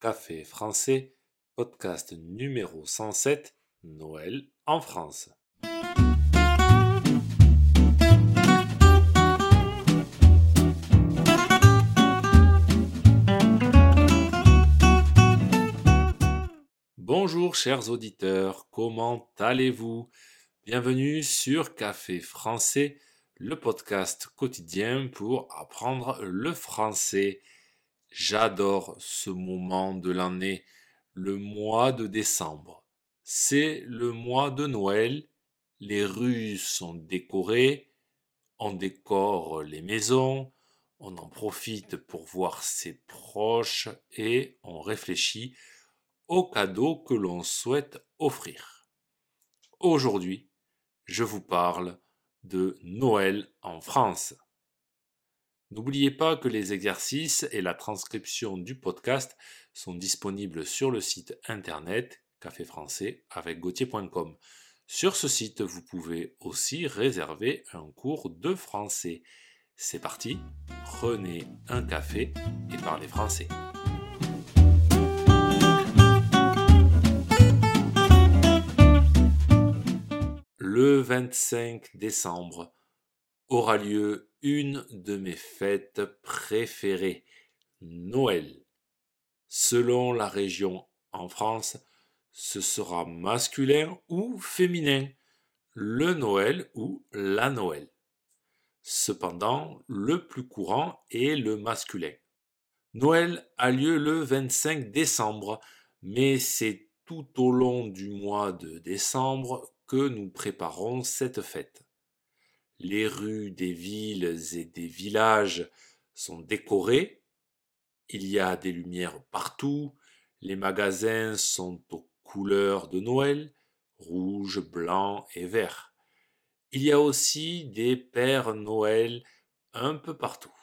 Café français, podcast numéro 107, Noël en France. Bonjour chers auditeurs, comment allez-vous? Bienvenue sur Café français, le podcast quotidien pour apprendre le français. J'adore ce moment de l'année, le mois de décembre. C'est le mois de Noël, les rues sont décorées, on décore les maisons, on en profite pour voir ses proches et on réfléchit aux cadeaux que l'on souhaite offrir. Aujourd'hui, je vous parle de Noël en France. N'oubliez pas que les exercices et la transcription du podcast sont disponibles sur le site internet café français avec gauthier.com. Sur ce site, vous pouvez aussi réserver un cours de français. C'est parti, prenez un café et parlez français. Le 25 décembre aura lieu une de mes fêtes préférées, Noël. Selon la région en France, ce sera masculin ou féminin, le Noël ou la Noël. Cependant, le plus courant est le masculin. Noël a lieu le 25 décembre, mais c'est tout au long du mois de décembre que nous préparons cette fête. Les rues des villes et des villages sont décorées. Il y a des lumières partout. Les magasins sont aux couleurs de Noël, rouge, blanc et vert. Il y a aussi des pères Noël un peu partout.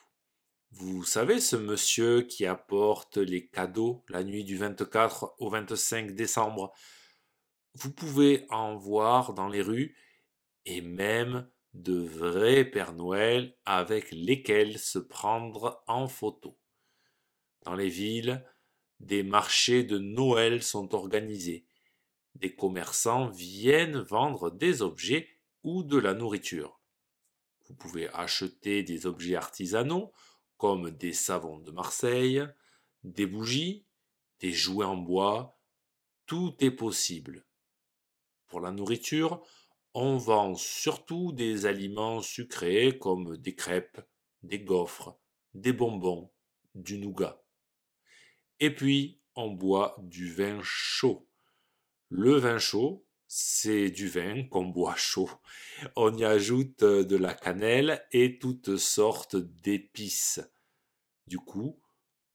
Vous savez ce monsieur qui apporte les cadeaux la nuit du 24 au 25 décembre. Vous pouvez en voir dans les rues et même de vrais Pères Noël avec lesquels se prendre en photo. Dans les villes, des marchés de Noël sont organisés. Des commerçants viennent vendre des objets ou de la nourriture. Vous pouvez acheter des objets artisanaux comme des savons de Marseille, des bougies, des jouets en bois, tout est possible. Pour la nourriture, on vend surtout des aliments sucrés comme des crêpes, des gaufres, des bonbons, du nougat. Et puis, on boit du vin chaud. Le vin chaud, c'est du vin qu'on boit chaud. On y ajoute de la cannelle et toutes sortes d'épices. Du coup,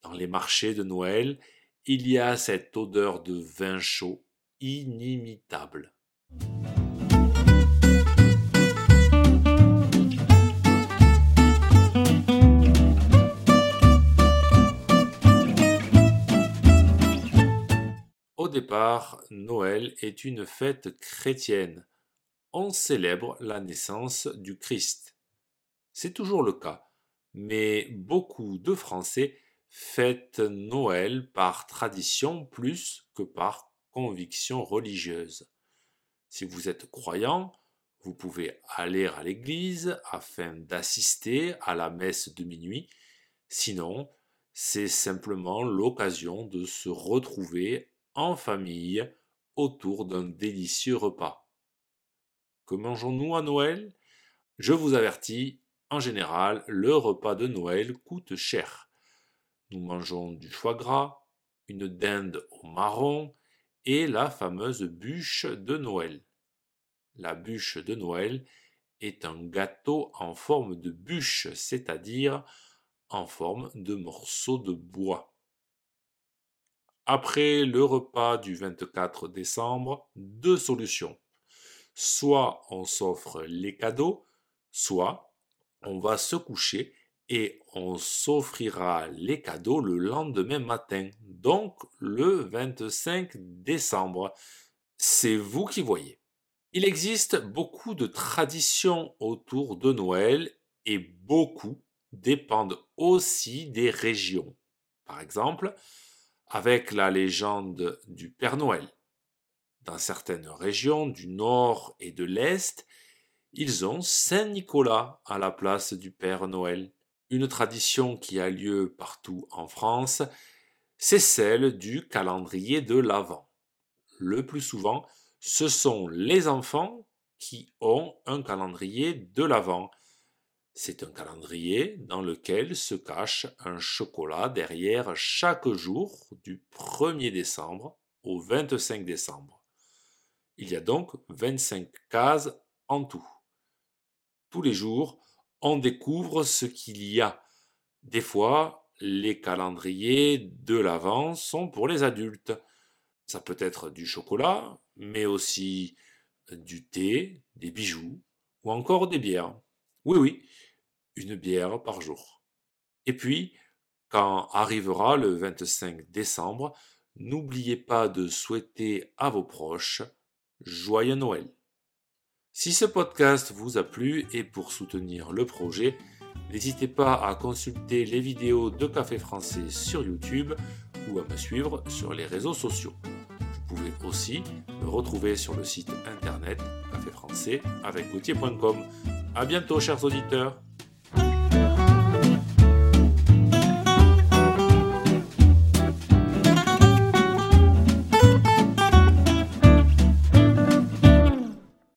dans les marchés de Noël, il y a cette odeur de vin chaud inimitable. Départ, Noël est une fête chrétienne. On célèbre la naissance du Christ. C'est toujours le cas, mais beaucoup de Français fêtent Noël par tradition plus que par conviction religieuse. Si vous êtes croyant, vous pouvez aller à l'église afin d'assister à la messe de minuit. Sinon, c'est simplement l'occasion de se retrouver en famille autour d'un délicieux repas. Que mangeons-nous à Noël? Je vous avertis, en général, le repas de Noël coûte cher. Nous mangeons du foie gras, une dinde au marron et la fameuse bûche de Noël. La bûche de Noël est un gâteau en forme de bûche, c'est-à-dire en forme de morceaux de bois. Après le repas du 24 décembre, deux solutions. Soit on s'offre les cadeaux, soit on va se coucher et on s'offrira les cadeaux le lendemain matin, donc le 25 décembre. C'est vous qui voyez. Il existe beaucoup de traditions autour de Noël et beaucoup dépendent aussi des régions. Par exemple, avec la légende du Père Noël. Dans certaines régions du nord et de l'est, ils ont Saint Nicolas à la place du Père Noël. Une tradition qui a lieu partout en France, c'est celle du calendrier de l'Avent. Le plus souvent, ce sont les enfants qui ont un calendrier de l'Avent. C'est un calendrier dans lequel se cache un chocolat derrière chaque jour du 1er décembre au 25 décembre. Il y a donc 25 cases en tout. Tous les jours, on découvre ce qu'il y a. Des fois, les calendriers de l'Avent sont pour les adultes. Ça peut être du chocolat, mais aussi du thé, des bijoux ou encore des bières. Oui, oui, une bière par jour. Et puis, quand arrivera le 25 décembre, n'oubliez pas de souhaiter à vos proches Joyeux Noël. Si ce podcast vous a plu et pour soutenir le projet, n'hésitez pas à consulter les vidéos de Café Français sur YouTube ou à me suivre sur les réseaux sociaux. Vous pouvez aussi me retrouver sur le site internet café français avec A bientôt chers auditeurs